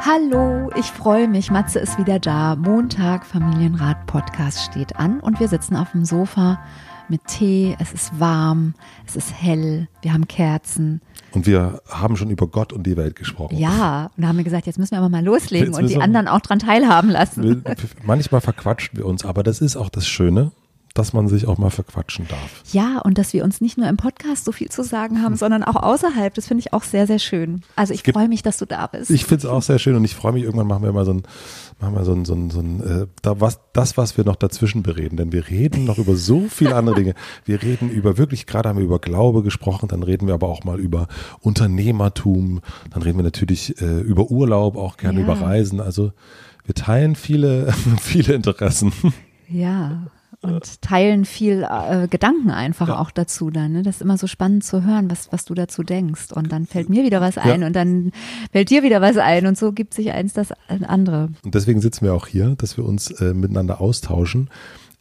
Hallo, ich freue mich. Matze ist wieder da. Montag Familienrat Podcast steht an und wir sitzen auf dem Sofa mit Tee. Es ist warm, es ist hell, wir haben Kerzen. Und wir haben schon über Gott und die Welt gesprochen. Ja, und da haben wir gesagt, jetzt müssen wir aber mal loslegen und die anderen auch dran teilhaben lassen. Manchmal verquatschen wir uns, aber das ist auch das Schöne dass man sich auch mal verquatschen darf. Ja, und dass wir uns nicht nur im Podcast so viel zu sagen haben, sondern auch außerhalb. Das finde ich auch sehr, sehr schön. Also ich freue mich, dass du da bist. Ich finde es auch sehr schön und ich freue mich, irgendwann machen wir mal so ein, machen wir so ein, so ein, so ein äh, da, was, das, was wir noch dazwischen bereden. Denn wir reden noch über so viele andere Dinge. Wir reden über wirklich, gerade haben wir über Glaube gesprochen, dann reden wir aber auch mal über Unternehmertum, dann reden wir natürlich äh, über Urlaub, auch gerne ja. über Reisen. Also wir teilen viele, viele Interessen. Ja, und teilen viel äh, Gedanken einfach ja. auch dazu dann. Ne? Das ist immer so spannend zu hören, was, was du dazu denkst. Und dann fällt mir wieder was ein ja. und dann fällt dir wieder was ein und so gibt sich eins das andere. Und deswegen sitzen wir auch hier, dass wir uns äh, miteinander austauschen.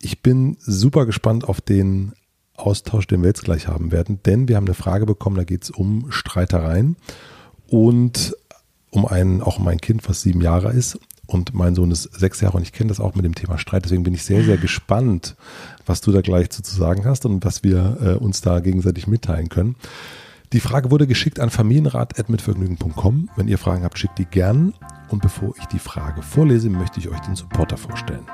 Ich bin super gespannt auf den Austausch, den wir jetzt gleich haben werden, denn wir haben eine Frage bekommen, da geht es um Streitereien und um einen, auch um ein Kind, was sieben Jahre ist. Und mein Sohn ist sechs Jahre und ich kenne das auch mit dem Thema Streit. Deswegen bin ich sehr, sehr gespannt, was du da gleich zu sagen hast und was wir äh, uns da gegenseitig mitteilen können. Die Frage wurde geschickt an familienrat.mitvergnügen.com. Wenn ihr Fragen habt, schickt die gern. Und bevor ich die Frage vorlese, möchte ich euch den Supporter vorstellen.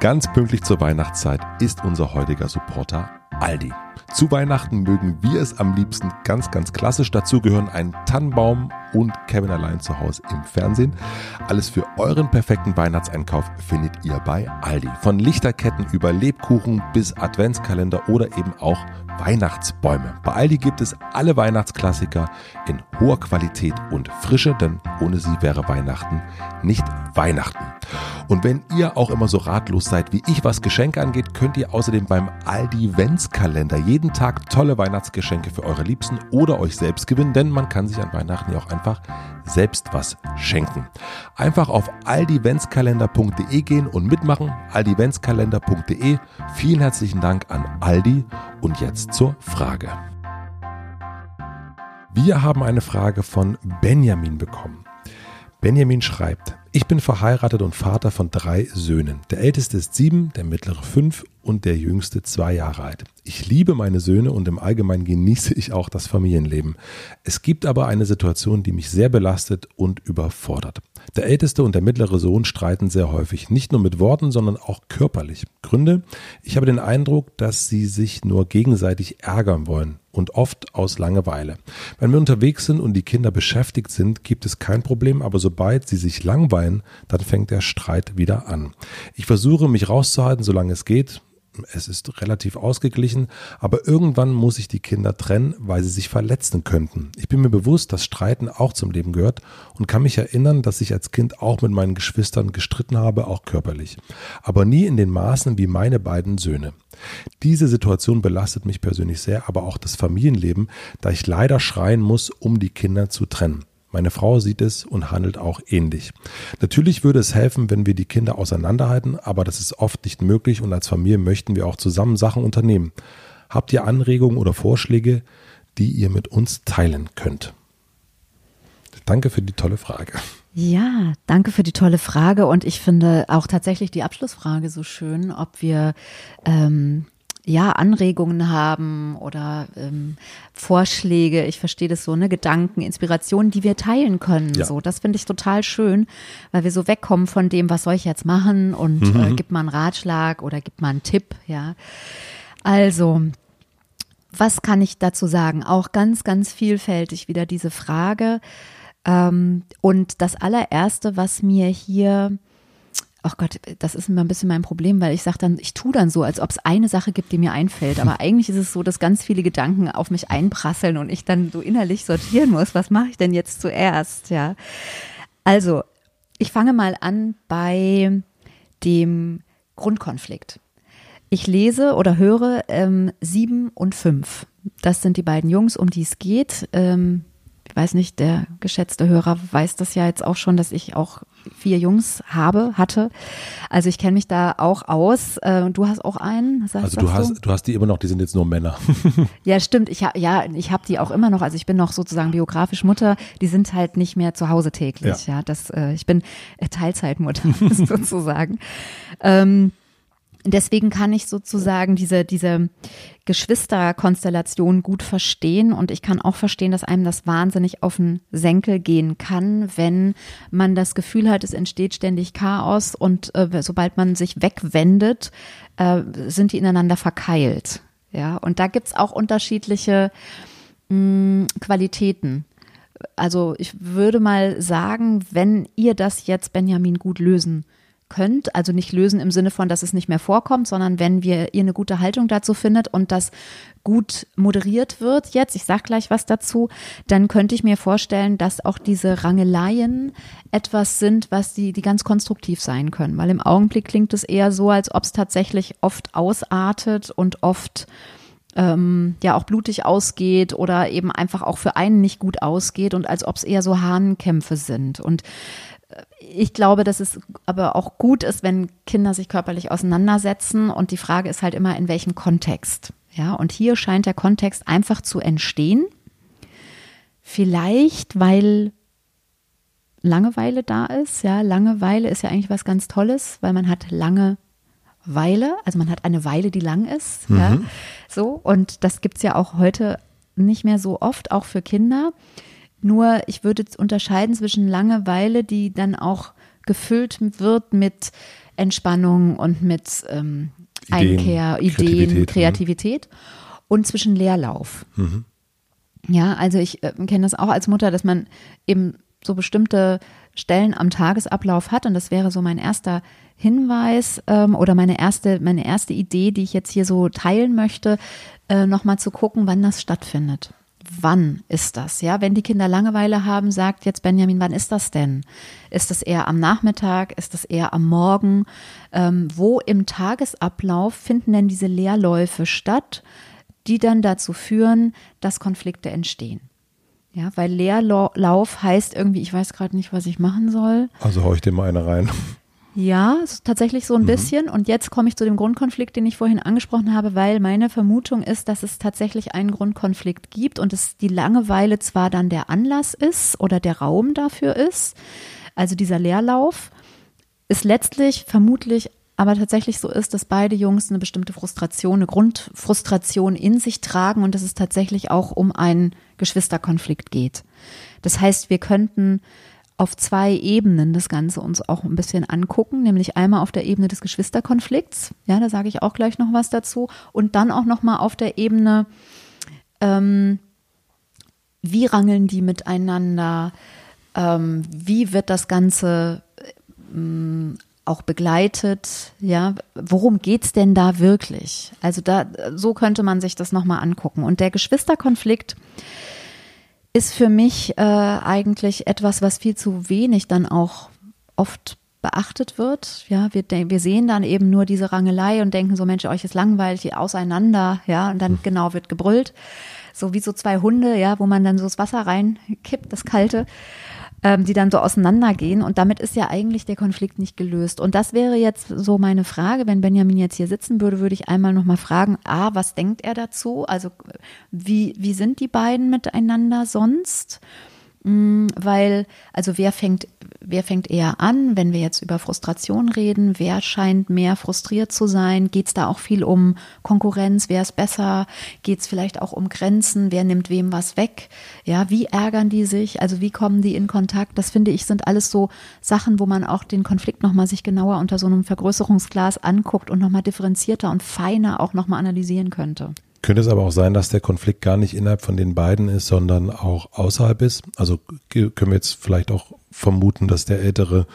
Ganz pünktlich zur Weihnachtszeit ist unser heutiger Supporter Aldi. Zu Weihnachten mögen wir es am liebsten ganz, ganz klassisch. Dazu gehören ein Tannenbaum und Kevin allein zu Hause im Fernsehen. Alles für euren perfekten Weihnachtseinkauf findet ihr bei Aldi. Von Lichterketten über Lebkuchen bis Adventskalender oder eben auch Weihnachtsbäume. Bei Aldi gibt es alle Weihnachtsklassiker in hoher Qualität und Frische, denn ohne sie wäre Weihnachten nicht Weihnachten. Und wenn ihr auch immer so ratlos seid wie ich, was Geschenke angeht, könnt ihr außerdem beim Aldi Ventskalender jeden Tag tolle Weihnachtsgeschenke für eure Liebsten oder euch selbst gewinnen, denn man kann sich an Weihnachten ja auch einfach selbst was schenken. Einfach auf aldiventskalender.de gehen und mitmachen. aldiventskalender.de. Vielen herzlichen Dank an Aldi und jetzt zur Frage. Wir haben eine Frage von Benjamin bekommen. Benjamin schreibt, ich bin verheiratet und Vater von drei Söhnen. Der älteste ist sieben, der mittlere fünf und der jüngste zwei Jahre alt. Ich liebe meine Söhne und im Allgemeinen genieße ich auch das Familienleben. Es gibt aber eine Situation, die mich sehr belastet und überfordert. Der älteste und der mittlere Sohn streiten sehr häufig, nicht nur mit Worten, sondern auch körperlich. Gründe? Ich habe den Eindruck, dass sie sich nur gegenseitig ärgern wollen und oft aus Langeweile. Wenn wir unterwegs sind und die Kinder beschäftigt sind, gibt es kein Problem, aber sobald sie sich langweilen, dann fängt der Streit wieder an. Ich versuche mich rauszuhalten, solange es geht es ist relativ ausgeglichen, aber irgendwann muss ich die Kinder trennen, weil sie sich verletzen könnten. Ich bin mir bewusst, dass Streiten auch zum Leben gehört und kann mich erinnern, dass ich als Kind auch mit meinen Geschwistern gestritten habe, auch körperlich. Aber nie in den Maßen wie meine beiden Söhne. Diese Situation belastet mich persönlich sehr, aber auch das Familienleben, da ich leider schreien muss, um die Kinder zu trennen. Meine Frau sieht es und handelt auch ähnlich. Natürlich würde es helfen, wenn wir die Kinder auseinanderhalten, aber das ist oft nicht möglich und als Familie möchten wir auch zusammen Sachen unternehmen. Habt ihr Anregungen oder Vorschläge, die ihr mit uns teilen könnt? Danke für die tolle Frage. Ja, danke für die tolle Frage und ich finde auch tatsächlich die Abschlussfrage so schön, ob wir ähm, ja, Anregungen haben oder ähm, Vorschläge, ich verstehe das so, ne, Gedanken, Inspirationen, die wir teilen können. Ja. So, das finde ich total schön, weil wir so wegkommen von dem, was soll ich jetzt machen und Mhm. äh, gib mal einen Ratschlag oder gib mal einen Tipp, ja. Also, was kann ich dazu sagen? Auch ganz, ganz vielfältig wieder diese Frage. Ähm, und das allererste, was mir hier Ach Gott, das ist immer ein bisschen mein Problem, weil ich sage dann, ich tue dann so, als ob es eine Sache gibt, die mir einfällt. Aber eigentlich ist es so, dass ganz viele Gedanken auf mich einprasseln und ich dann so innerlich sortieren muss. Was mache ich denn jetzt zuerst? Ja. Also, ich fange mal an bei dem Grundkonflikt. Ich lese oder höre ähm, sieben und fünf. Das sind die beiden Jungs, um die es geht. Ähm, ich weiß nicht, der geschätzte Hörer weiß das ja jetzt auch schon, dass ich auch vier Jungs habe, hatte. Also ich kenne mich da auch aus. Äh, und du hast auch einen. Sagst, Also du hast, du hast die immer noch, die sind jetzt nur Männer. ja, stimmt. Ich hab, ja, ich habe die auch immer noch. Also ich bin noch sozusagen biografisch Mutter. Die sind halt nicht mehr zu Hause täglich. Ja, das. Äh, ich bin äh, Teilzeitmutter sozusagen. Ähm, deswegen kann ich sozusagen diese diese Geschwisterkonstellation gut verstehen und ich kann auch verstehen, dass einem das wahnsinnig auf den Senkel gehen kann, wenn man das Gefühl hat, es entsteht ständig Chaos und äh, sobald man sich wegwendet, äh, sind die ineinander verkeilt. Ja, und da gibt's auch unterschiedliche mh, Qualitäten. Also ich würde mal sagen, wenn ihr das jetzt, Benjamin, gut lösen könnt, also nicht lösen im Sinne von, dass es nicht mehr vorkommt, sondern wenn wir ihr eine gute Haltung dazu findet und das gut moderiert wird jetzt, ich sag gleich was dazu, dann könnte ich mir vorstellen, dass auch diese Rangeleien etwas sind, was die, die ganz konstruktiv sein können, weil im Augenblick klingt es eher so, als ob es tatsächlich oft ausartet und oft ähm, ja auch blutig ausgeht oder eben einfach auch für einen nicht gut ausgeht und als ob es eher so Hahnkämpfe sind. Und ich glaube, dass es aber auch gut ist, wenn Kinder sich körperlich auseinandersetzen. Und die Frage ist halt immer, in welchem Kontext. Ja, und hier scheint der Kontext einfach zu entstehen. Vielleicht, weil Langeweile da ist. Ja, Langeweile ist ja eigentlich was ganz Tolles, weil man hat lange Weile, also man hat eine Weile, die lang ist. Mhm. Ja, so. Und das gibt es ja auch heute nicht mehr so oft, auch für Kinder. Nur ich würde unterscheiden zwischen Langeweile, die dann auch gefüllt wird mit Entspannung und mit ähm, Ideen, Einkehr, Ideen, Kreativität, Kreativität, und zwischen Leerlauf. Mhm. Ja, also ich äh, kenne das auch als Mutter, dass man eben so bestimmte Stellen am Tagesablauf hat und das wäre so mein erster Hinweis ähm, oder meine erste, meine erste Idee, die ich jetzt hier so teilen möchte, äh, nochmal zu gucken, wann das stattfindet wann ist das? Ja, wenn die Kinder Langeweile haben, sagt jetzt Benjamin, wann ist das denn? Ist das eher am Nachmittag? Ist das eher am Morgen? Ähm, wo im Tagesablauf finden denn diese Leerläufe statt, die dann dazu führen, dass Konflikte entstehen? Ja, weil Leerlauf heißt irgendwie, ich weiß gerade nicht, was ich machen soll. Also hau ich dir mal eine rein. Ja, tatsächlich so ein mhm. bisschen. Und jetzt komme ich zu dem Grundkonflikt, den ich vorhin angesprochen habe, weil meine Vermutung ist, dass es tatsächlich einen Grundkonflikt gibt und es die Langeweile zwar dann der Anlass ist oder der Raum dafür ist, also dieser Leerlauf, ist letztlich vermutlich aber tatsächlich so ist, dass beide Jungs eine bestimmte Frustration, eine Grundfrustration in sich tragen und dass es tatsächlich auch um einen Geschwisterkonflikt geht. Das heißt, wir könnten auf zwei Ebenen das Ganze uns auch ein bisschen angucken, nämlich einmal auf der Ebene des Geschwisterkonflikts, ja, da sage ich auch gleich noch was dazu, und dann auch noch mal auf der Ebene, ähm, wie rangeln die miteinander, ähm, wie wird das Ganze ähm, auch begleitet, ja, worum geht's denn da wirklich? Also da, so könnte man sich das nochmal angucken. Und der Geschwisterkonflikt, ist für mich äh, eigentlich etwas, was viel zu wenig dann auch oft beachtet wird. Ja, wir, wir sehen dann eben nur diese Rangelei und denken so, Mensch, euch ist langweilig, auseinander, ja, und dann mhm. genau wird gebrüllt. So wie so zwei Hunde, ja, wo man dann so das Wasser reinkippt, das Kalte ähm, die dann so auseinandergehen. Und damit ist ja eigentlich der Konflikt nicht gelöst. Und das wäre jetzt so meine Frage, wenn Benjamin jetzt hier sitzen würde, würde ich einmal nochmal fragen, A, was denkt er dazu? Also wie, wie sind die beiden miteinander sonst? Mm, weil, also wer fängt, wer fängt eher an, wenn wir jetzt über Frustration reden? Wer scheint mehr frustriert zu sein? Geht es da auch viel um Konkurrenz? Wer ist besser? Geht es vielleicht auch um Grenzen? Wer nimmt wem was weg? Ja, wie ärgern die sich? Also wie kommen die in Kontakt? Das finde ich sind alles so Sachen, wo man auch den Konflikt nochmal sich genauer unter so einem Vergrößerungsglas anguckt und nochmal differenzierter und feiner auch nochmal analysieren könnte. Könnte es aber auch sein, dass der Konflikt gar nicht innerhalb von den beiden ist, sondern auch außerhalb ist? Also können wir jetzt vielleicht auch vermuten, dass der Ältere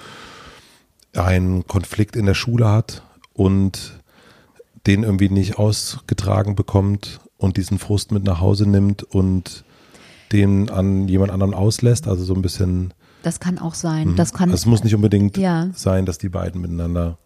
einen Konflikt in der Schule hat und den irgendwie nicht ausgetragen bekommt und diesen Frust mit nach Hause nimmt und den an jemand anderen auslässt, also so ein bisschen. Das kann auch sein. Mhm. Das kann. Also es muss nicht unbedingt ja. sein, dass die beiden miteinander.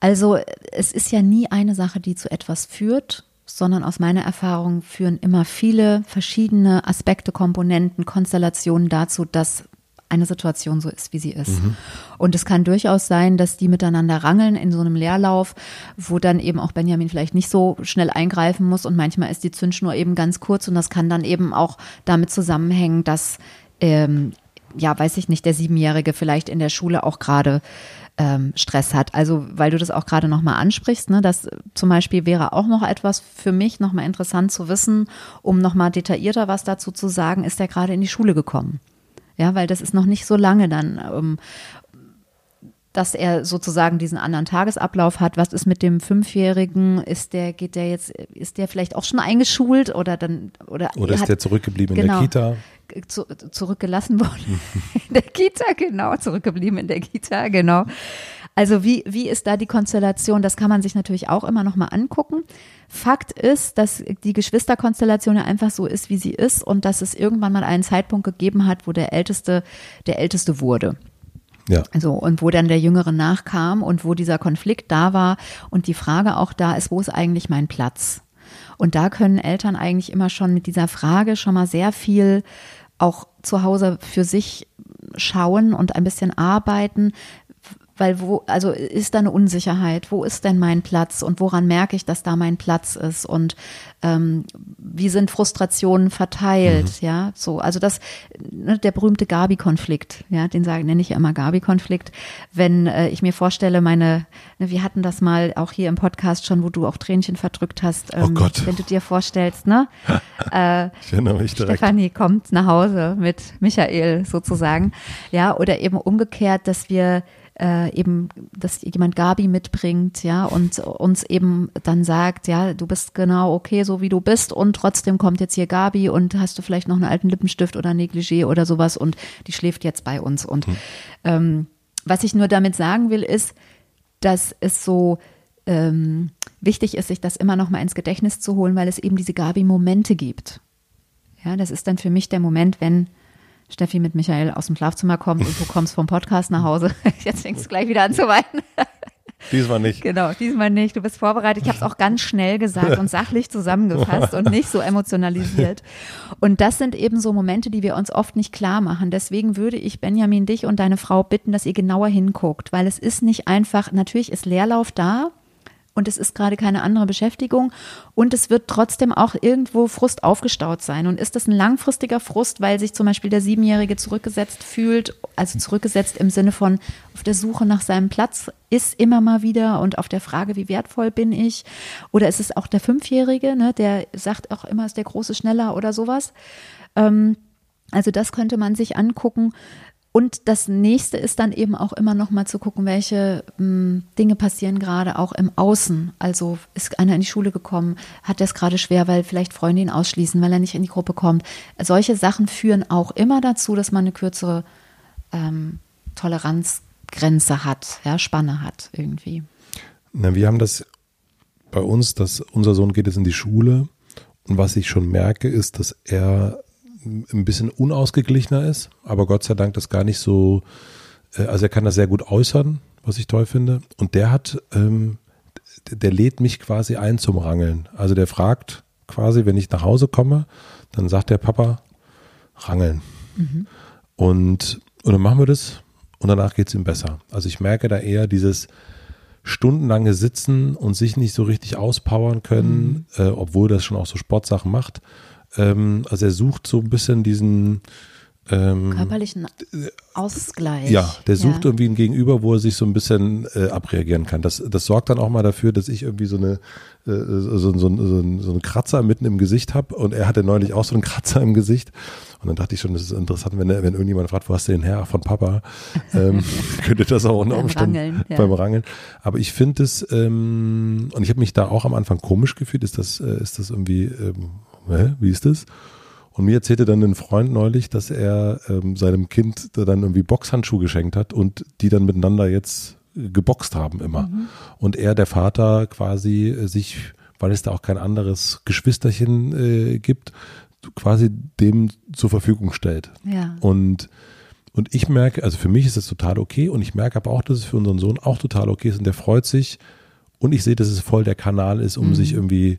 Also es ist ja nie eine Sache, die zu etwas führt, sondern aus meiner Erfahrung führen immer viele verschiedene Aspekte, Komponenten, Konstellationen dazu, dass eine Situation so ist, wie sie ist. Mhm. Und es kann durchaus sein, dass die miteinander rangeln in so einem Leerlauf, wo dann eben auch Benjamin vielleicht nicht so schnell eingreifen muss und manchmal ist die Zündschnur eben ganz kurz und das kann dann eben auch damit zusammenhängen, dass ähm, ja, weiß ich nicht, der Siebenjährige vielleicht in der Schule auch gerade ähm, Stress hat. Also, weil du das auch gerade nochmal ansprichst, ne, das zum Beispiel wäre auch noch etwas für mich nochmal interessant zu wissen, um nochmal detaillierter was dazu zu sagen, ist der gerade in die Schule gekommen. Ja, weil das ist noch nicht so lange dann, ähm, dass er sozusagen diesen anderen Tagesablauf hat. Was ist mit dem Fünfjährigen? Ist der, geht der jetzt, ist der vielleicht auch schon eingeschult oder dann, oder, oder ist hat, der zurückgeblieben genau, in der genau. Kita? Zu, zurückgelassen worden. in der Kita, genau, zurückgeblieben in der Kita, genau. Also wie, wie ist da die Konstellation? Das kann man sich natürlich auch immer nochmal angucken. Fakt ist, dass die Geschwisterkonstellation ja einfach so ist, wie sie ist und dass es irgendwann mal einen Zeitpunkt gegeben hat, wo der Älteste der Älteste wurde. Ja. Also, und wo dann der Jüngere nachkam und wo dieser Konflikt da war und die Frage auch da ist, wo ist eigentlich mein Platz? Und da können Eltern eigentlich immer schon mit dieser Frage schon mal sehr viel auch zu Hause für sich schauen und ein bisschen arbeiten, weil wo, also ist da eine Unsicherheit, wo ist denn mein Platz? Und woran merke ich, dass da mein Platz ist? Und ähm, wie sind Frustrationen verteilt, mhm. ja, so, also das, ne, der berühmte Gabi-Konflikt, ja, den sage, nenne ich ja immer Gabi-Konflikt, wenn äh, ich mir vorstelle, meine, ne, wir hatten das mal auch hier im Podcast schon, wo du auch Tränchen verdrückt hast, oh ähm, oh Gott. wenn du dir vorstellst, ne, äh, ich erinnere mich direkt. Stefanie kommt nach Hause mit Michael sozusagen, ja, oder eben umgekehrt, dass wir äh, eben, dass jemand Gabi mitbringt, ja, und uns eben dann sagt, ja, du bist genau okay, so wie du bist, und trotzdem kommt jetzt hier Gabi und hast du vielleicht noch einen alten Lippenstift oder Negligé oder sowas und die schläft jetzt bei uns. Und hm. ähm, was ich nur damit sagen will, ist, dass es so ähm, wichtig ist, sich das immer noch mal ins Gedächtnis zu holen, weil es eben diese Gabi-Momente gibt. Ja, das ist dann für mich der Moment, wenn Steffi mit Michael aus dem Schlafzimmer kommt und du kommst vom Podcast nach Hause. Jetzt fängst du gleich wieder an zu weinen. Diesmal nicht. Genau, diesmal nicht. Du bist vorbereitet. Ich habe es auch ganz schnell gesagt und sachlich zusammengefasst und nicht so emotionalisiert. Und das sind eben so Momente, die wir uns oft nicht klar machen. Deswegen würde ich Benjamin, dich und deine Frau bitten, dass ihr genauer hinguckt, weil es ist nicht einfach, natürlich ist Leerlauf da, und es ist gerade keine andere Beschäftigung und es wird trotzdem auch irgendwo Frust aufgestaut sein. Und ist das ein langfristiger Frust, weil sich zum Beispiel der Siebenjährige zurückgesetzt fühlt, also zurückgesetzt im Sinne von auf der Suche nach seinem Platz ist immer mal wieder und auf der Frage, wie wertvoll bin ich? Oder ist es auch der Fünfjährige, ne, der sagt auch immer, ist der Große schneller oder sowas? Ähm, also das könnte man sich angucken. Und das nächste ist dann eben auch immer noch mal zu gucken, welche mh, hm, Dinge passieren gerade auch im Außen. Also ist einer in die Schule gekommen, hat es gerade schwer, weil vielleicht Freunde ihn ausschließen, weil er nicht in die Gruppe kommt. Solche Sachen führen auch immer dazu, dass man eine kürzere ähm, Toleranzgrenze hat, ja, Spanne hat irgendwie. Na, wir haben das bei uns, dass unser Sohn geht jetzt in die Schule und was ich schon merke, ist, dass er ein bisschen unausgeglichener ist, aber Gott sei Dank das gar nicht so, äh, also er kann das sehr gut äußern, was ich toll finde. Und der hat, ähm, der lädt mich quasi ein zum Rangeln. Also der fragt quasi, wenn ich nach Hause komme, dann sagt der Papa, rangeln. Mhm. Und, und dann machen wir das und danach geht es ihm besser. Also ich merke da eher dieses stundenlange Sitzen und sich nicht so richtig auspowern können, mhm. äh, obwohl das schon auch so Sportsachen macht. Ähm, also er sucht so ein bisschen diesen ähm, Körperlichen Ausgleich. Ja, der sucht irgendwie ein Gegenüber, wo er sich so ein bisschen äh, abreagieren kann. Das, das sorgt dann auch mal dafür, dass ich irgendwie so eine äh, so, so, so, so, einen Kratzer mitten im Gesicht habe und er hatte neulich auch so einen Kratzer im Gesicht und dann dachte ich schon, das ist interessant, wenn, wenn irgendjemand fragt, wo hast du den her? Von Papa. Ähm, könnte das auch unter Umständen beim Rangeln, ja. beim Rangeln. Aber ich finde es, ähm, und ich habe mich da auch am Anfang komisch gefühlt, ist das, äh, ist das irgendwie, ähm, hä? wie ist das? Und mir erzählte dann ein Freund neulich, dass er ähm, seinem Kind dann irgendwie Boxhandschuhe geschenkt hat und die dann miteinander jetzt geboxt haben immer. Mhm. Und er, der Vater, quasi äh, sich, weil es da auch kein anderes Geschwisterchen äh, gibt, quasi dem zur Verfügung stellt. Ja. Und, und ich merke, also für mich ist das total okay und ich merke aber auch, dass es für unseren Sohn auch total okay ist und der freut sich und ich sehe, dass es voll der Kanal ist, um mhm. sich irgendwie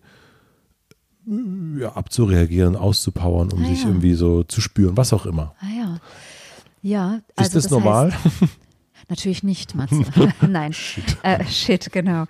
ja, abzureagieren, auszupowern, um ah, sich ja. irgendwie so zu spüren, was auch immer. Ah ja. Ja, also ist das, das normal? Heißt, natürlich nicht, Matze. Nein. Shit. Äh, shit, genau.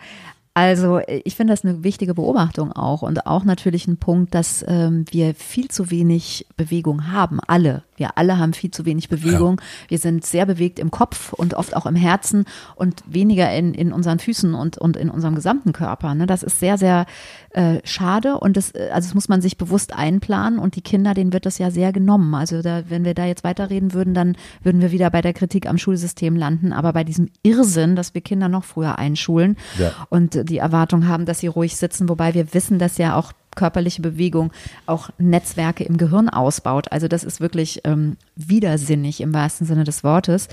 Also ich finde das eine wichtige Beobachtung auch und auch natürlich ein Punkt, dass ähm, wir viel zu wenig Bewegung haben. Alle. Wir alle haben viel zu wenig Bewegung. Ja. Wir sind sehr bewegt im Kopf und oft auch im Herzen und weniger in, in unseren Füßen und, und in unserem gesamten Körper. Ne? Das ist sehr, sehr äh, schade und das, äh, also das muss man sich bewusst einplanen und die Kinder, denen wird das ja sehr genommen. Also da, wenn wir da jetzt weiterreden würden, dann würden wir wieder bei der Kritik am Schulsystem landen, aber bei diesem Irrsinn, dass wir Kinder noch früher einschulen ja. und die Erwartung haben, dass sie ruhig sitzen, wobei wir wissen, dass ja auch körperliche Bewegung auch Netzwerke im Gehirn ausbaut. Also das ist wirklich ähm, widersinnig im wahrsten Sinne des Wortes.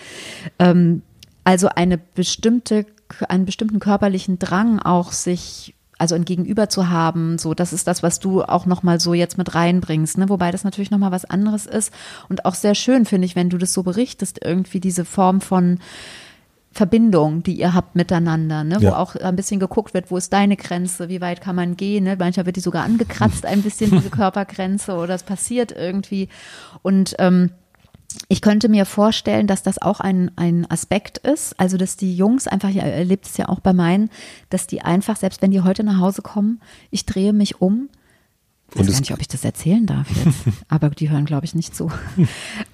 Ähm, also eine bestimmte, einen bestimmten körperlichen Drang auch sich also ein Gegenüber zu haben, so das ist das, was du auch noch mal so jetzt mit reinbringst, ne? Wobei das natürlich noch mal was anderes ist und auch sehr schön finde ich, wenn du das so berichtest, irgendwie diese Form von Verbindung, die ihr habt miteinander, ne? wo auch ein bisschen geguckt wird, wo ist deine Grenze, wie weit kann man gehen. Ne? Manchmal wird die sogar angekratzt, ein bisschen diese Körpergrenze oder es passiert irgendwie. Und ähm, ich könnte mir vorstellen, dass das auch ein, ein Aspekt ist, also dass die Jungs einfach, ihr erlebt es ja auch bei meinen, dass die einfach, selbst wenn die heute nach Hause kommen, ich drehe mich um, ich weiß gar nicht, ob ich das erzählen darf jetzt, aber die hören, glaube ich, nicht zu.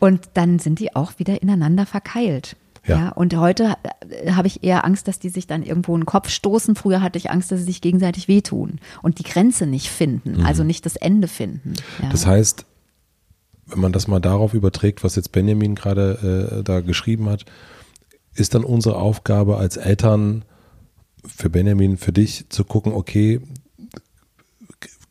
Und dann sind die auch wieder ineinander verkeilt. Ja. ja. und heute äh, habe ich eher Angst, dass die sich dann irgendwo in den Kopf stoßen. Früher hatte ich Angst, dass sie sich gegenseitig wehtun und die Grenze nicht finden, mhm. also nicht das Ende finden. Ja. Das heißt, wenn man das mal darauf überträgt, was jetzt Benjamin gerade äh, da geschrieben hat, ist dann unsere Aufgabe als Eltern für Benjamin, für dich zu gucken, okay,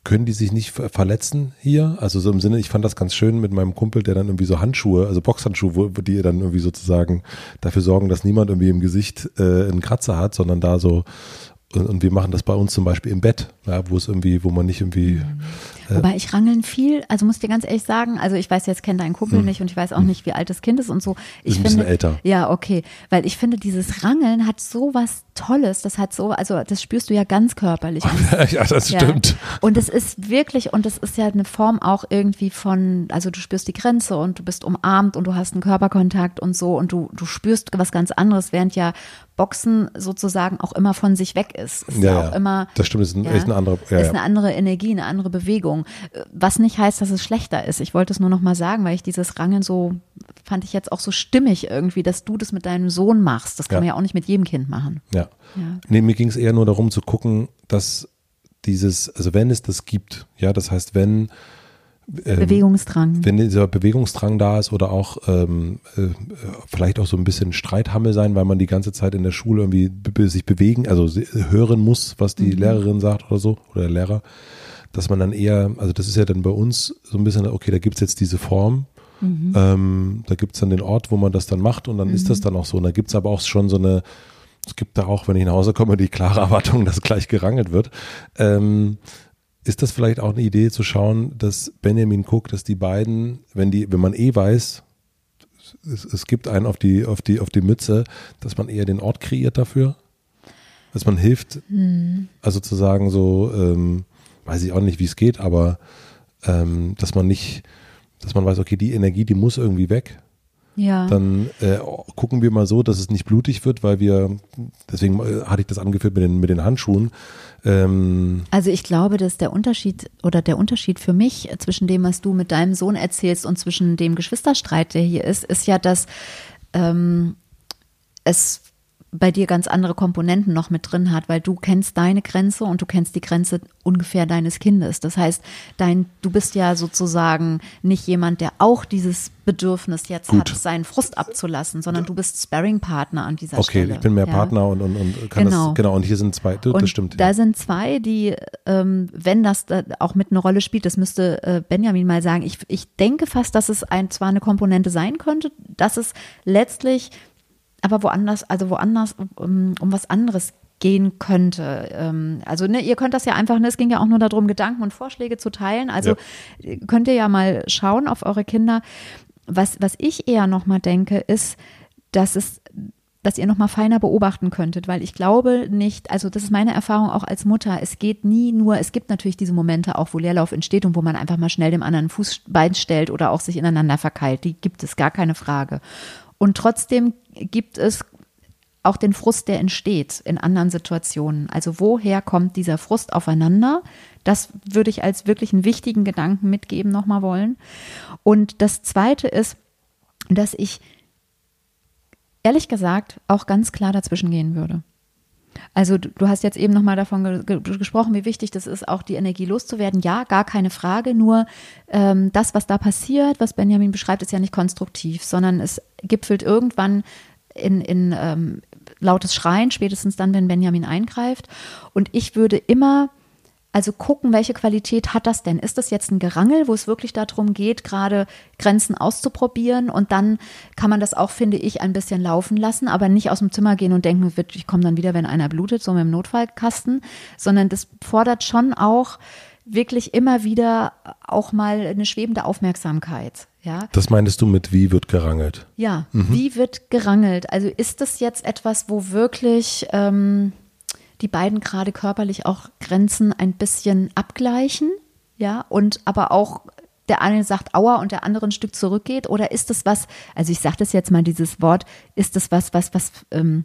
können die sich nicht verletzen hier? Also so im Sinne, ich fand das ganz schön mit meinem Kumpel, der dann irgendwie so Handschuhe, also Boxhandschuhe, die dann irgendwie sozusagen dafür sorgen, dass niemand irgendwie im Gesicht äh, einen Kratzer hat, sondern da so und wir machen das bei uns zum Beispiel im Bett, ja, wo es irgendwie, wo man nicht irgendwie. Mhm. Äh Wobei ich rangeln viel, also muss ich dir ganz ehrlich sagen, also ich weiß jetzt, kenne deinen Kumpel hm. nicht und ich weiß auch hm. nicht, wie alt das Kind ist und so. Ich ein finde, bisschen älter. Ja, okay. Weil ich finde, dieses Rangeln hat so was Tolles, das hat so, also das spürst du ja ganz körperlich. ja, das ja. stimmt. Und es ist wirklich, und es ist ja eine Form auch irgendwie von, also du spürst die Grenze und du bist umarmt und du hast einen Körperkontakt und so und du, du spürst was ganz anderes, während ja Boxen sozusagen auch immer von sich weg ist. ist ja, ja, auch immer. Das stimmt, ist, ein, ja, ist eine andere, ja, ist eine andere Energie, eine andere Bewegung. Was nicht heißt, dass es schlechter ist. Ich wollte es nur noch mal sagen, weil ich dieses Rangen so fand ich jetzt auch so stimmig irgendwie, dass du das mit deinem Sohn machst. Das kann man ja auch nicht mit jedem Kind machen. Ja. ja. Nee, mir ging es eher nur darum zu gucken, dass dieses, also wenn es das gibt, ja, das heißt, wenn ähm, Bewegungsdrang. Wenn dieser Bewegungsdrang da ist oder auch ähm, äh, vielleicht auch so ein bisschen Streithammel sein, weil man die ganze Zeit in der Schule irgendwie be sich bewegen, also hören muss, was die mhm. Lehrerin sagt oder so, oder der Lehrer, dass man dann eher, also das ist ja dann bei uns so ein bisschen, okay, da gibt es jetzt diese Form, mhm. ähm, da gibt es dann den Ort, wo man das dann macht und dann mhm. ist das dann auch so. Und da gibt es aber auch schon so eine, es gibt da auch, wenn ich nach Hause komme, die klare Erwartung, dass gleich gerangelt wird. Ähm, ist das vielleicht auch eine Idee zu schauen, dass Benjamin guckt, dass die beiden, wenn die, wenn man eh weiß, es, es gibt einen auf die, auf die, auf die Mütze, dass man eher den Ort kreiert dafür? Dass man hilft, hm. also zu sagen, so, ähm, weiß ich auch nicht, wie es geht, aber ähm, dass man nicht, dass man weiß, okay, die Energie, die muss irgendwie weg. Ja. Dann äh, gucken wir mal so, dass es nicht blutig wird, weil wir, deswegen äh, hatte ich das angeführt mit den, mit den Handschuhen. Ähm, Also ich glaube, dass der Unterschied oder der Unterschied für mich zwischen dem, was du mit deinem Sohn erzählst und zwischen dem Geschwisterstreit, der hier ist, ist ja, dass ähm, es bei dir ganz andere Komponenten noch mit drin hat, weil du kennst deine Grenze und du kennst die Grenze ungefähr deines Kindes. Das heißt, dein, du bist ja sozusagen nicht jemand, der auch dieses Bedürfnis jetzt Gut. hat, seinen Frust abzulassen, sondern du bist Sparring-Partner an dieser okay, Stelle. ich bin mehr ja. Partner und, und, und kann Genau. das, genau, und hier sind zwei, das, Und stimmt. da ja. sind zwei, die, ähm, wenn das da auch mit eine Rolle spielt, das müsste äh, Benjamin mal sagen. Ich, ich denke fast, dass es ein, zwar eine Komponente sein könnte, dass es letztlich aber woanders, also woanders um, um was anderes gehen könnte. Ähm, also ne, ihr könnt das ja einfach, ne, es ging ja auch nur darum, Gedanken und Vorschläge zu teilen. Also äh, könnt ihr ja mal schauen auf eure Kinder. Was, was ich eher nochmal denke, ist, dass es dass ihr nochmal feiner beobachten könntet, weil ich glaube nicht, also das ist meine Erfahrung auch als Mutter, es geht nie nur, es gibt natürlich diese Momente auch, wo Leerlauf entsteht und wo man einfach mal schnell dem anderen Fußbein stellt oder auch sich ineinander verkeilt, die gibt es, gar keine Frage. Und trotzdem gibt es auch den Frust, der entsteht in anderen Situationen. Also woher kommt dieser Frust aufeinander? Das würde ich als wirklich einen wichtigen Gedanken mitgeben nochmal wollen. Und das Zweite ist, dass ich ehrlich gesagt auch ganz klar dazwischen gehen würde. Also du, du hast jetzt eben nochmal davon ge ge gesprochen, wie wichtig das ist, auch die Energie loszuwerden. Ja, gar keine Frage. Nur ähm, das, was da passiert, was Benjamin beschreibt, ist ja nicht konstruktiv, sondern es gipfelt irgendwann in, in ähm, lautes Schreien, spätestens dann, wenn Benjamin eingreift. Und ich würde immer also gucken, welche Qualität hat das denn? Ist das jetzt ein Gerangel, wo es wirklich darum geht, gerade Grenzen auszuprobieren und dann kann man das auch, finde ich, ein bisschen laufen lassen, aber nicht aus dem Zimmer gehen und denken, ich komme dann wieder, wenn einer blutet, so mit dem Notfallkasten, sondern das fordert schon auch wirklich immer wieder auch mal eine schwebende Aufmerksamkeit. Ja, Das meintest du mit wie wird gerangelt? ja, wie wird gerangelt? Also ist das jetzt etwas, wo wirklich ähm, die beiden gerade körperlich auch Grenzen ein bisschen abgleichen? Ja, und aber auch der eine sagt Aua und der andere ein Stück zurückgeht? Oder ist das was, also ich sage das jetzt mal, dieses Wort, ist das was, was, was ähm,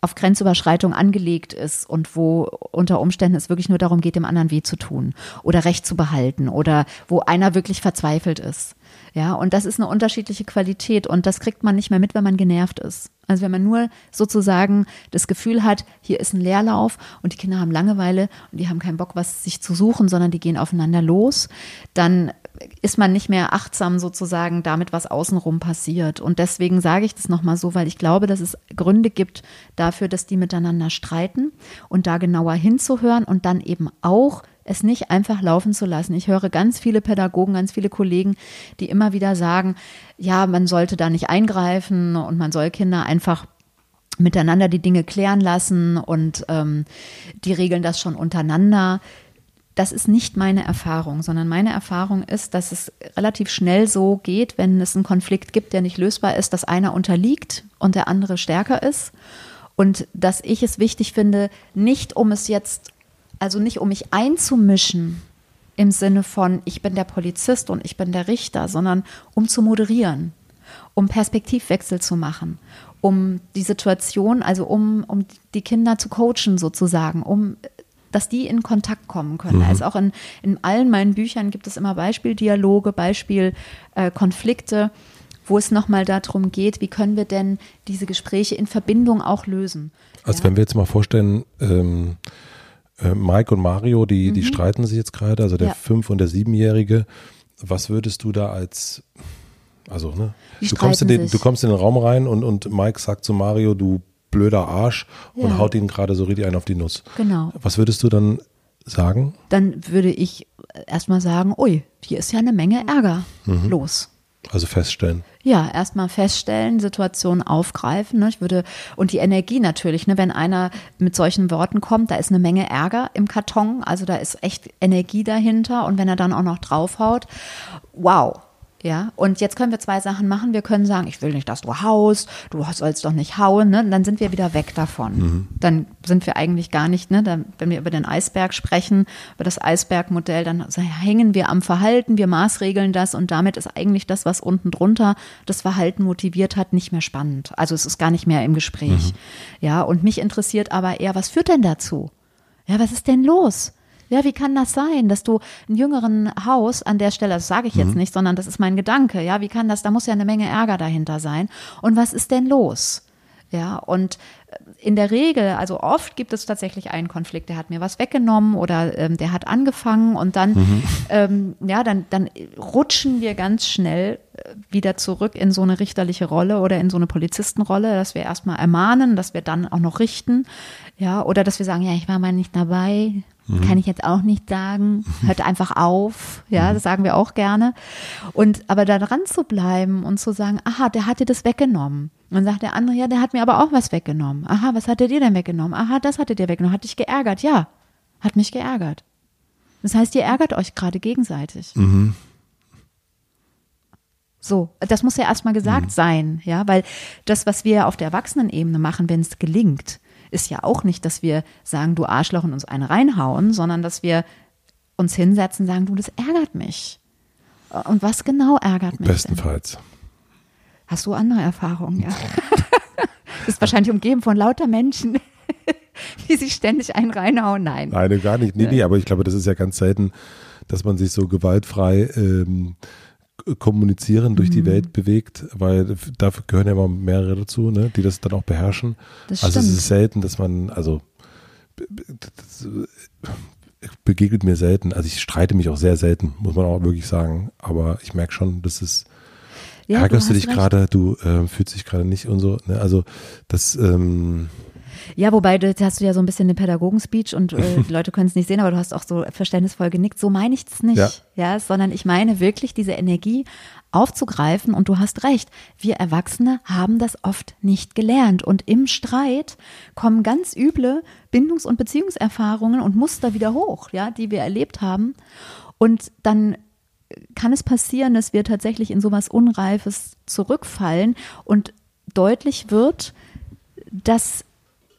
auf Grenzüberschreitung angelegt ist und wo unter Umständen es wirklich nur darum geht, dem anderen weh zu tun oder Recht zu behalten oder wo einer wirklich verzweifelt ist. Ja, und das ist eine unterschiedliche Qualität und das kriegt man nicht mehr mit, wenn man genervt ist. Also wenn man nur sozusagen das Gefühl hat, hier ist ein Leerlauf und die Kinder haben Langeweile und die haben keinen Bock, was sich zu suchen, sondern die gehen aufeinander los, dann ist man nicht mehr achtsam sozusagen damit, was außenrum passiert. Und deswegen sage ich das nochmal so, weil ich glaube, dass es Gründe gibt dafür, dass die miteinander streiten und da genauer hinzuhören und dann eben auch es nicht einfach laufen zu lassen. Ich höre ganz viele Pädagogen, ganz viele Kollegen, die immer wieder sagen, ja, man sollte da nicht eingreifen und man soll Kinder einfach miteinander die Dinge klären lassen und ähm, die regeln das schon untereinander. Das ist nicht meine Erfahrung, sondern meine Erfahrung ist, dass es relativ schnell so geht, wenn es einen Konflikt gibt, der nicht lösbar ist, dass einer unterliegt und der andere stärker ist. Und dass ich es wichtig finde, nicht um es jetzt, also nicht um mich einzumischen im Sinne von, ich bin der Polizist und ich bin der Richter, sondern um zu moderieren, um Perspektivwechsel zu machen, um die Situation, also um, um die Kinder zu coachen sozusagen, um dass die in Kontakt kommen können. Mhm. Also auch in, in allen meinen Büchern gibt es immer Beispieldialoge, Beispielkonflikte, äh, Konflikte, wo es nochmal darum geht, wie können wir denn diese Gespräche in Verbindung auch lösen. Also Ja. wenn wir jetzt mal vorstellen, ähm, äh, Mike und Mario, die, die streiten sich jetzt gerade, also der Mhm. Ja. fünf- und der siebenjährige. Was würdest du da als, also ne, Die du kommst, in den, sich. du kommst in den Raum rein und, und Mike sagt zu Mario, du blöder Arsch und Ja. haut ihn gerade so richtig einen auf die Nuss. Genau. Was würdest du dann sagen? Dann würde ich erstmal sagen, ui, hier ist ja eine Menge Ärger Mhm. los. Also feststellen. Ja, erstmal feststellen, Situationen aufgreifen. Ne? Ich würde, und die Energie natürlich, ne? wenn einer mit solchen Worten kommt, da ist eine Menge Ärger im Karton, also da ist echt Energie dahinter und wenn er dann auch noch draufhaut, wow. Ja, und jetzt können wir zwei Sachen machen. Wir können sagen, ich will nicht, dass du haust, du sollst doch nicht hauen, ne? Und dann sind wir wieder weg davon. Mhm. Dann sind wir eigentlich gar nicht, ne? Dann, wenn wir über den Eisberg sprechen, über das Eisbergmodell, dann hängen wir am Verhalten, wir maßregeln das und damit ist eigentlich das, was unten drunter das Verhalten motiviert hat, nicht mehr spannend. Also es ist gar nicht mehr im Gespräch. Mhm. Ja, und mich interessiert aber eher, was führt denn dazu? Ja, was ist denn los? Ja, wie kann das sein, dass du einen jüngeren Haus an der Stelle, das sage ich jetzt mhm. nicht, sondern das ist mein Gedanke, ja, wie kann das, da muss ja eine Menge Ärger dahinter sein. Und was ist denn los? Ja, und äh, in der Regel, also oft gibt es tatsächlich einen Konflikt, der hat mir was weggenommen oder ähm, der hat angefangen und dann, mhm. ähm, ja, dann, dann rutschen wir ganz schnell äh, wieder zurück in so eine richterliche Rolle oder in so eine Polizistenrolle, dass wir erstmal ermahnen, dass wir dann auch noch richten, ja, oder dass wir sagen, ja, ich war mal nicht dabei, Mhm. Kann ich jetzt auch nicht sagen. Hört einfach auf. Ja, mhm. das sagen wir auch gerne. Und aber da dran zu bleiben und zu sagen, aha, der hat dir das weggenommen. Und dann sagt der andere, ja, der hat mir aber auch was weggenommen. Aha, was hat er dir denn weggenommen? Aha, das hat er dir weggenommen. Hat dich geärgert? Ja, hat mich geärgert. Das heißt, ihr ärgert euch gerade gegenseitig. Mhm. So, das muss ja erstmal gesagt mhm. sein, ja, weil das, was wir auf der Erwachsenenebene machen, wenn es gelingt, ist ja auch nicht, dass wir sagen, du Arschloch und uns eine reinhauen, sondern dass wir uns hinsetzen und sagen, du, das ärgert mich. Und was genau ärgert mich? Bestenfalls. Denn? Hast du andere Erfahrungen, ja? Du bist wahrscheinlich umgeben von lauter Menschen, die sich ständig einen reinhauen. Nein. Nein, gar nicht. Nee, nee, aber ich glaube, das ist ja ganz selten, dass man sich so gewaltfrei ähm, kommunizieren durch mhm. die Welt bewegt, weil dafür gehören ja immer mehrere dazu, ne, die das dann auch beherrschen. Das also stimmt. es ist selten, dass man, also das begegnet mir selten. Also ich streite mich auch sehr selten, muss man auch wirklich sagen. Aber ich merke schon, dass es ja, ärgerst du, du dich gerade, du äh, fühlst dich gerade nicht und so. Ne? Also das ähm, ja, wobei du hast du ja so ein bisschen den Pädagogenspeech und äh, die Leute können es nicht sehen, aber du hast auch so verständnisvoll genickt. So meine ich es nicht, ja. ja, sondern ich meine wirklich diese Energie aufzugreifen und du hast recht. Wir Erwachsene haben das oft nicht gelernt und im Streit kommen ganz üble Bindungs- und Beziehungserfahrungen und Muster wieder hoch, ja, die wir erlebt haben und dann kann es passieren, dass wir tatsächlich in sowas Unreifes zurückfallen und deutlich wird, dass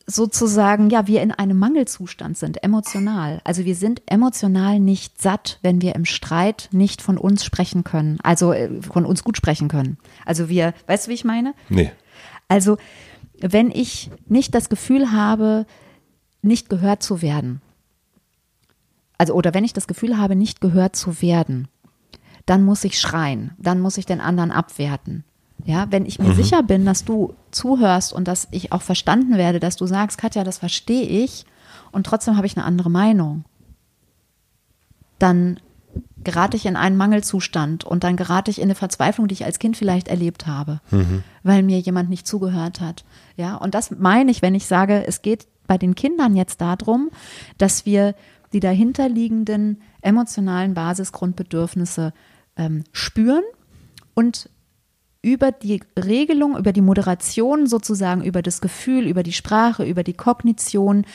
sozusagen, ja, wir in einem Mangelzustand sind, emotional. Also wir sind emotional nicht satt, wenn wir im Streit nicht von uns sprechen können, also äh, von uns gut sprechen können. Also wir, weißt du, wie ich meine? Nee. Also wenn ich nicht das Gefühl habe, nicht gehört zu werden, also oder wenn ich das Gefühl habe, nicht gehört zu werden, dann muss ich schreien, dann muss ich den anderen abwerten. Ja, wenn ich mir mhm. sicher bin, dass du zuhörst und dass ich auch verstanden werde, dass du sagst, Katja, das verstehe ich und trotzdem habe ich eine andere Meinung, dann gerate ich in einen Mangelzustand und dann gerate ich in eine Verzweiflung, die ich als Kind vielleicht erlebt habe, mhm. weil mir jemand nicht zugehört hat. Ja, und das meine ich, wenn ich sage, es geht bei den Kindern jetzt darum, dass wir die dahinterliegenden emotionalen Basisgrundbedürfnisse ähm, spüren und über die Regelung, über die Moderation sozusagen, über das Gefühl, über die Sprache, über die Kognition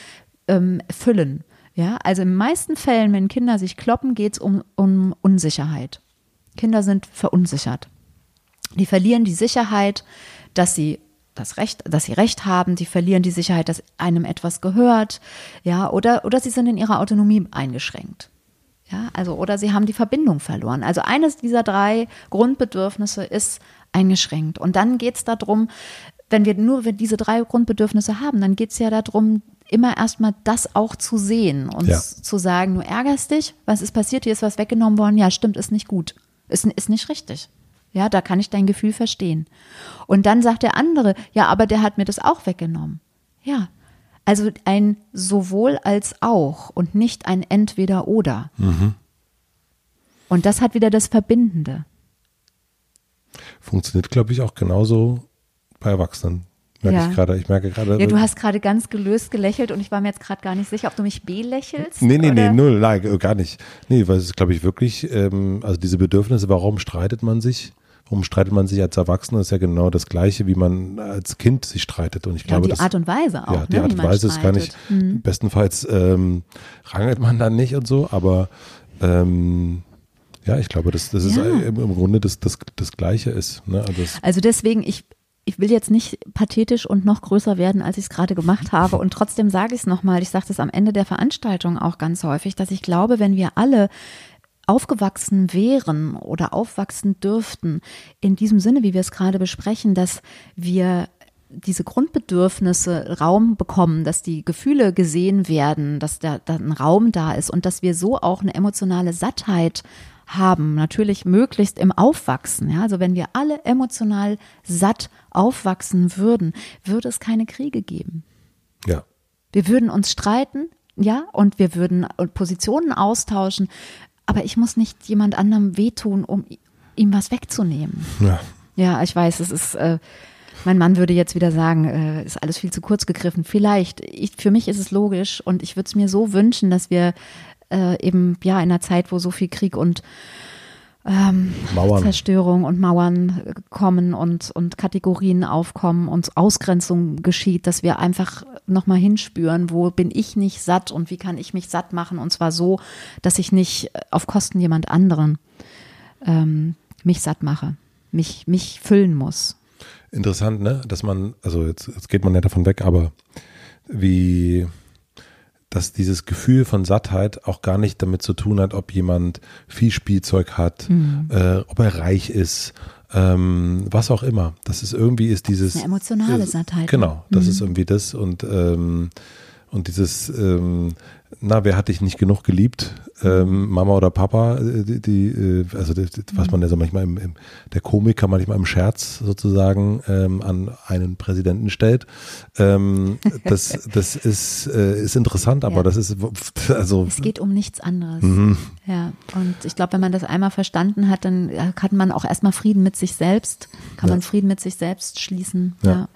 ähm, füllen. Ja, also in den meisten Fällen, wenn Kinder sich kloppen, geht es um, um Unsicherheit. Kinder sind verunsichert. Die verlieren die Sicherheit, dass sie das Recht, dass sie Recht haben, die verlieren die Sicherheit, dass einem etwas gehört, ja, oder, oder sie sind in ihrer Autonomie eingeschränkt. Ja, also, oder sie haben die Verbindung verloren. Also eines dieser drei Grundbedürfnisse ist eingeschränkt. Und dann geht es darum, wenn wir nur wenn diese drei Grundbedürfnisse haben, dann geht es ja darum, immer erstmal das auch zu sehen und ja. zu sagen, du ärgerst dich, was ist passiert, hier ist was weggenommen worden, ja, stimmt, ist nicht gut, ist, ist nicht richtig. Ja, da kann ich dein Gefühl verstehen. Und dann sagt der andere, ja, aber der hat mir das auch weggenommen. Ja, also ein sowohl als auch und nicht ein entweder oder. Mhm. Und das hat wieder das Verbindende. Funktioniert, glaube ich, auch genauso bei Erwachsenen. Merke ja. ich gerade. Ich merke gerade. Ja, du hast gerade ganz gelöst gelächelt und ich war mir jetzt gerade gar nicht sicher, ob du mich belächelst. Nee, nee, oder? nee, null, nein, gar nicht. Nee, weil es glaube ich, wirklich, ähm, also diese Bedürfnisse, warum streitet man sich? Warum streitet man sich als Erwachsener? Das ist ja genau das Gleiche, wie man als Kind sich streitet. Und ich glaube, ja, die das, Art und Weise auch. Ja, die ne, Art und Weise ist gar nicht. Mhm. Bestenfalls ähm, rangelt man dann nicht und so, aber ähm, Ja, ich glaube, dass das Ja. ist im, Grunde das, das, das Gleiche ist. Ne? Also das, Also deswegen, ich, ich will jetzt nicht pathetisch und noch größer werden, als ich es gerade gemacht habe. Und trotzdem sage ich es nochmal, ich sage das am Ende der Veranstaltung auch ganz häufig, dass ich glaube, wenn wir alle aufgewachsen wären oder aufwachsen dürften, in diesem Sinne, wie wir es gerade besprechen, dass wir diese Grundbedürfnisse Raum bekommen, dass die Gefühle gesehen werden, dass da, da ein Raum da ist und dass wir so auch eine emotionale Sattheit haben, natürlich möglichst im Aufwachsen. Ja? Also wenn wir alle emotional satt aufwachsen würden, würde es keine Kriege geben. ja. Wir würden uns streiten, ja, und wir würden Positionen austauschen, aber ich muss nicht jemand anderem wehtun, um ihm was wegzunehmen. ja. Ja, ich weiß, es ist, äh, mein Mann würde jetzt wieder sagen, äh, ist alles viel zu kurz gegriffen. Vielleicht, ich, für mich ist es logisch und ich würde es mir so wünschen, dass wir äh, eben, ja, in einer Zeit, wo so viel Krieg und ähm. Zerstörung und Mauern äh, kommen und, und Kategorien aufkommen und Ausgrenzung geschieht, dass wir einfach nochmal hinspüren, wo bin ich nicht satt und wie kann ich mich satt machen und zwar so, dass ich nicht äh, auf Kosten jemand anderen ähm, mich satt mache, mich, mich füllen muss. Interessant, ne? Dass man, also jetzt, jetzt geht man ja davon weg, aber wie, dass dieses Gefühl von Sattheit auch gar nicht damit zu tun hat, ob jemand viel Spielzeug hat, Mhm. äh, ob er reich ist, ähm, was auch immer. Das ist irgendwie ist dieses Eine emotionale äh, Sattheit. Genau, das Mhm. ist irgendwie das und ähm, und dieses, ähm, na, wer hat dich nicht genug geliebt? Ähm, Mama oder Papa, äh, die, die äh, also das, was man ja so manchmal im, im der Komiker manchmal im Scherz sozusagen ähm, an einen Präsidenten stellt. Ähm, das, das ist, äh, ist interessant, aber Ja. das ist also Es geht um nichts anderes. Mhm. Ja, und ich glaube, wenn man das einmal verstanden hat, dann äh, hat man auch erstmal Frieden mit sich selbst, kann Ja. man Frieden mit sich selbst schließen. Ja. Ja.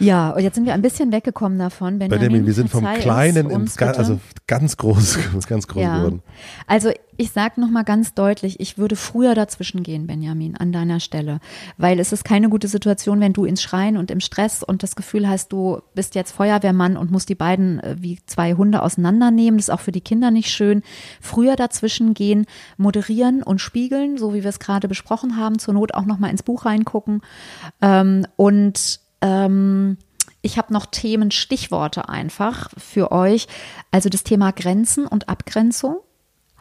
Ja, und jetzt sind wir ein bisschen weggekommen davon. Benjamin, Benjamin, wir sind vom Kleinen ins uns Ga- bitte. also ganz groß, ganz groß ja. geworden. Also ich sage nochmal ganz deutlich, ich würde früher dazwischen gehen, Benjamin, an deiner Stelle. Weil es ist keine gute Situation, wenn du ins Schreien und im Stress und das Gefühl hast, du bist jetzt Feuerwehrmann und musst die beiden äh, wie zwei Hunde auseinandernehmen. Das ist auch für die Kinder nicht schön. Früher dazwischen gehen, moderieren und spiegeln, so wie wir es gerade besprochen haben, zur Not auch nochmal ins Buch reingucken. Ähm, und ähm, ich habe noch Themen, Stichworte einfach für euch. Also das Thema Grenzen und Abgrenzung.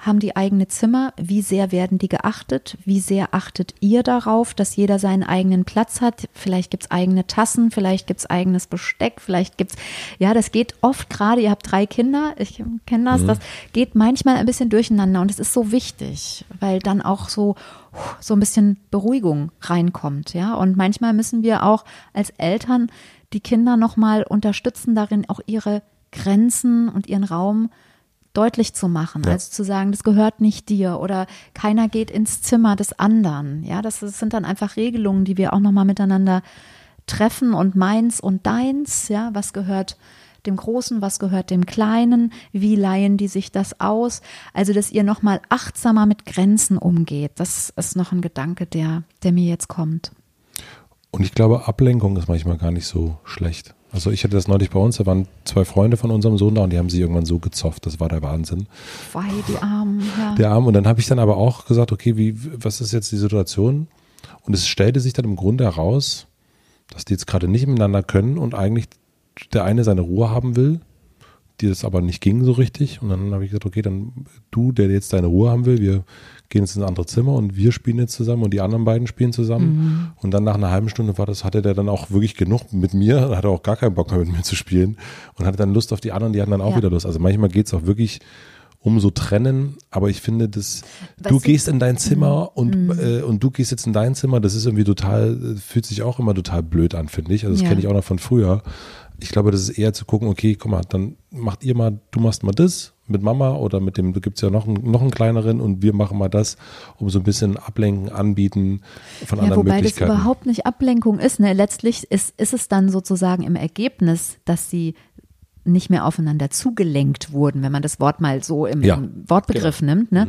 Haben die eigene Zimmer? Wie sehr werden die geachtet? Wie sehr achtet ihr darauf, dass jeder seinen eigenen Platz hat? Vielleicht gibt's eigene Tassen, vielleicht gibt's eigenes Besteck, vielleicht gibt's, ja, das geht oft gerade, ihr habt drei Kinder, ich kenne das, das geht manchmal ein bisschen durcheinander und es ist so wichtig, weil dann auch so, so ein bisschen Beruhigung reinkommt, ja. Und manchmal müssen wir auch als Eltern die Kinder nochmal unterstützen darin, auch ihre Grenzen und ihren Raum deutlich zu machen, Ja. also zu sagen, das gehört nicht dir oder keiner geht ins Zimmer des anderen. Ja, das, ist- sind dann einfach Regelungen, die wir auch nochmal miteinander treffen und meins und deins, ja, was gehört dem Großen, was gehört dem Kleinen, wie leihen die sich das aus? Also, dass ihr nochmal achtsamer mit Grenzen umgeht, das ist noch ein Gedanke, der, der mir jetzt kommt. Und ich glaube, Ablenkung ist manchmal gar nicht so schlecht. Also ich hatte das neulich bei uns, da waren zwei Freunde von unserem Sohn da und die haben sich irgendwann so gezofft, das war der Wahnsinn. Wei, die Armen, ja. Der Arm. Und dann habe ich dann aber auch gesagt, okay, wie, was ist jetzt die Situation? Und es stellte sich dann im Grunde heraus, dass die jetzt gerade nicht miteinander können und eigentlich der eine seine Ruhe haben will, die das aber nicht ging so richtig. Und dann habe ich gesagt, okay, dann du, der jetzt deine Ruhe haben will, wir gehen jetzt in ein anderes Zimmer und wir spielen jetzt zusammen und die anderen beiden spielen zusammen. Und dann nach einer halben Stunde war das, hatte der dann auch wirklich genug mit mir, hatte auch gar keinen Bock mehr mit mir zu spielen und hatte dann Lust auf die anderen, die hatten dann auch Ja. wieder Lust. Also manchmal geht es auch wirklich um so trennen, aber ich finde, das, du Weißt du- gehst in dein Zimmer und, äh, und du gehst jetzt in dein Zimmer, das ist irgendwie total, äh, fühlt sich auch immer total blöd an, finde ich. Also das Ja. kenne ich auch noch von früher. Ich glaube, das ist eher zu gucken, okay, guck mal, dann macht ihr mal, du machst mal das mit Mama oder mit dem, da gibt's ja noch einen, noch einen kleineren und wir machen mal das, um so ein bisschen ablenken, anbieten von Ja, anderen wobei das Möglichkeiten. überhaupt nicht Ablenkung ist. Ne? Letztlich ist, ist es dann sozusagen im Ergebnis, dass sie nicht mehr aufeinander zugelenkt wurden, wenn man das Wort mal so im, Ja, Mhm. im Wortbegriff nimmt. Ne?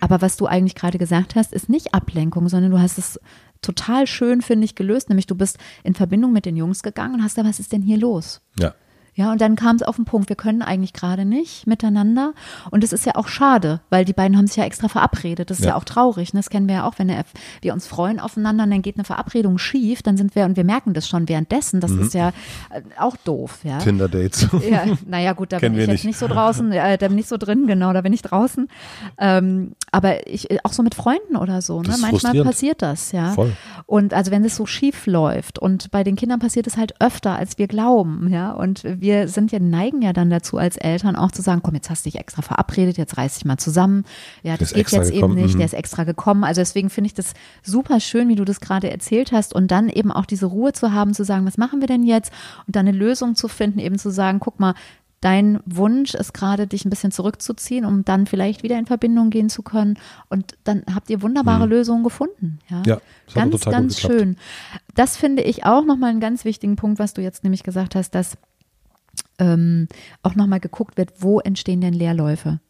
Aber was du eigentlich gerade gesagt hast, ist nicht Ablenkung, sondern du hast es total schön, finde ich, gelöst. Nämlich du bist in Verbindung mit den Jungs gegangen und hast gesagt, was ist denn hier los? ja. Ja, und dann kam es auf den Punkt, wir können eigentlich gerade nicht miteinander. Und es ist ja auch schade, weil die beiden haben sich ja extra verabredet. Das ist ja, ja auch traurig. Ne? Das kennen wir ja auch, wenn wir uns freuen aufeinander und dann geht eine Verabredung schief, dann sind wir, und wir merken das schon währenddessen, das mhm. ist ja äh, auch doof. Ja? Tinder-Dates. Ja, naja, gut, da bin ich jetzt nicht. nicht so draußen, äh, da bin ich so drin, genau, da bin ich draußen. Ähm, aber ich, auch so mit Freunden oder so, ne? manchmal passiert das, ja. Voll. Und also wenn es so schief läuft und bei den Kindern passiert es halt öfter, als wir glauben, ja. Und wir sind ja, neigen ja dann dazu als Eltern auch zu sagen, komm, jetzt hast du dich extra verabredet, jetzt reiß dich mal zusammen. Ja, das geht jetzt gekommen. eben nicht, der mhm. ist extra gekommen. Also deswegen finde ich das super schön, wie du das gerade erzählt hast und dann eben auch diese Ruhe zu haben, zu sagen, was machen wir denn jetzt? Und dann eine Lösung zu finden, eben zu sagen, guck mal, dein Wunsch ist gerade, dich ein bisschen zurückzuziehen, um dann vielleicht wieder in Verbindung gehen zu können. Und dann habt ihr wunderbare mhm. Lösungen gefunden. Ja, ja ganz, ganz schön. Das finde ich auch nochmal einen ganz wichtigen Punkt, was du jetzt nämlich gesagt hast, dass ähm, auch nochmal geguckt wird, wo entstehen denn Leerläufe?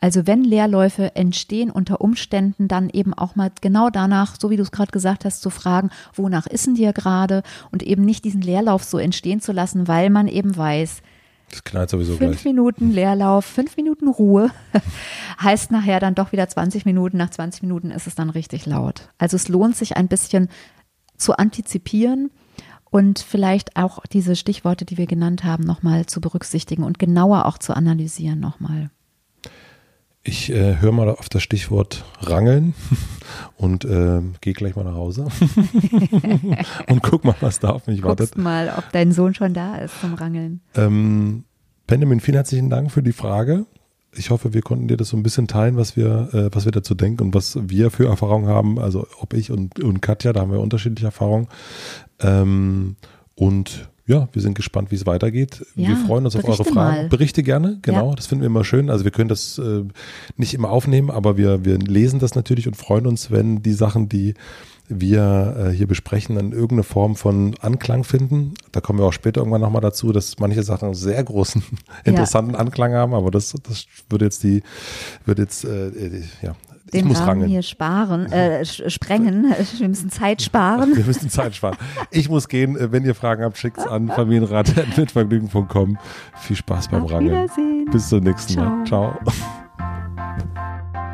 Also wenn Leerläufe entstehen unter Umständen, dann eben auch mal genau danach, so wie du es gerade gesagt hast, zu fragen, wonach ist denn dir gerade und eben nicht diesen Leerlauf so entstehen zu lassen, weil man eben weiß, das knallt sowieso fünf gleich. Minuten Leerlauf, fünf Minuten Ruhe heißt nachher dann doch wieder 20 Minuten. Nach 20 Minuten ist es dann richtig laut. Also es lohnt sich ein bisschen zu antizipieren und vielleicht auch diese Stichworte, die wir genannt haben, nochmal zu berücksichtigen und genauer auch zu analysieren nochmal. Ich äh, höre mal auf das Stichwort Rangeln und äh, gehe gleich mal nach Hause und guck mal, was da auf mich Guckst wartet. mal, ob dein Sohn schon da ist zum Rangeln. Ähm, Benjamin, vielen herzlichen Dank für die Frage. Ich hoffe, wir konnten dir das so ein bisschen teilen, was wir, äh, was wir dazu denken und was wir für Erfahrungen haben. Also ob ich und, und Katja, da haben wir unterschiedliche Erfahrungen. Ähm, und ja, wir sind gespannt, wie es weitergeht. Ja, wir freuen uns auf eure Fragen. Mal. Berichte gerne, genau, ja. das finden wir immer schön. Also wir können das äh, nicht immer aufnehmen, aber wir, wir lesen das natürlich und freuen uns, wenn die Sachen, die wir äh, hier besprechen, in irgendeine Form von Anklang finden. Da kommen wir auch später irgendwann nochmal dazu, dass manche Sachen einen sehr großen, interessanten ja. Anklang haben, aber das, das würde jetzt die, würde jetzt, äh, äh ja, den Rahmen rangeln. hier sparen, äh, sprengen. Wir müssen Zeit sparen. Wir müssen Zeit sparen. Ich muss gehen. Wenn ihr Fragen habt, schickt es an familienrat.mitvergnügen.com. Viel Spaß beim Auf Rangeln. Wiedersehen. Bis zum nächsten Ciao. Mal. Ciao.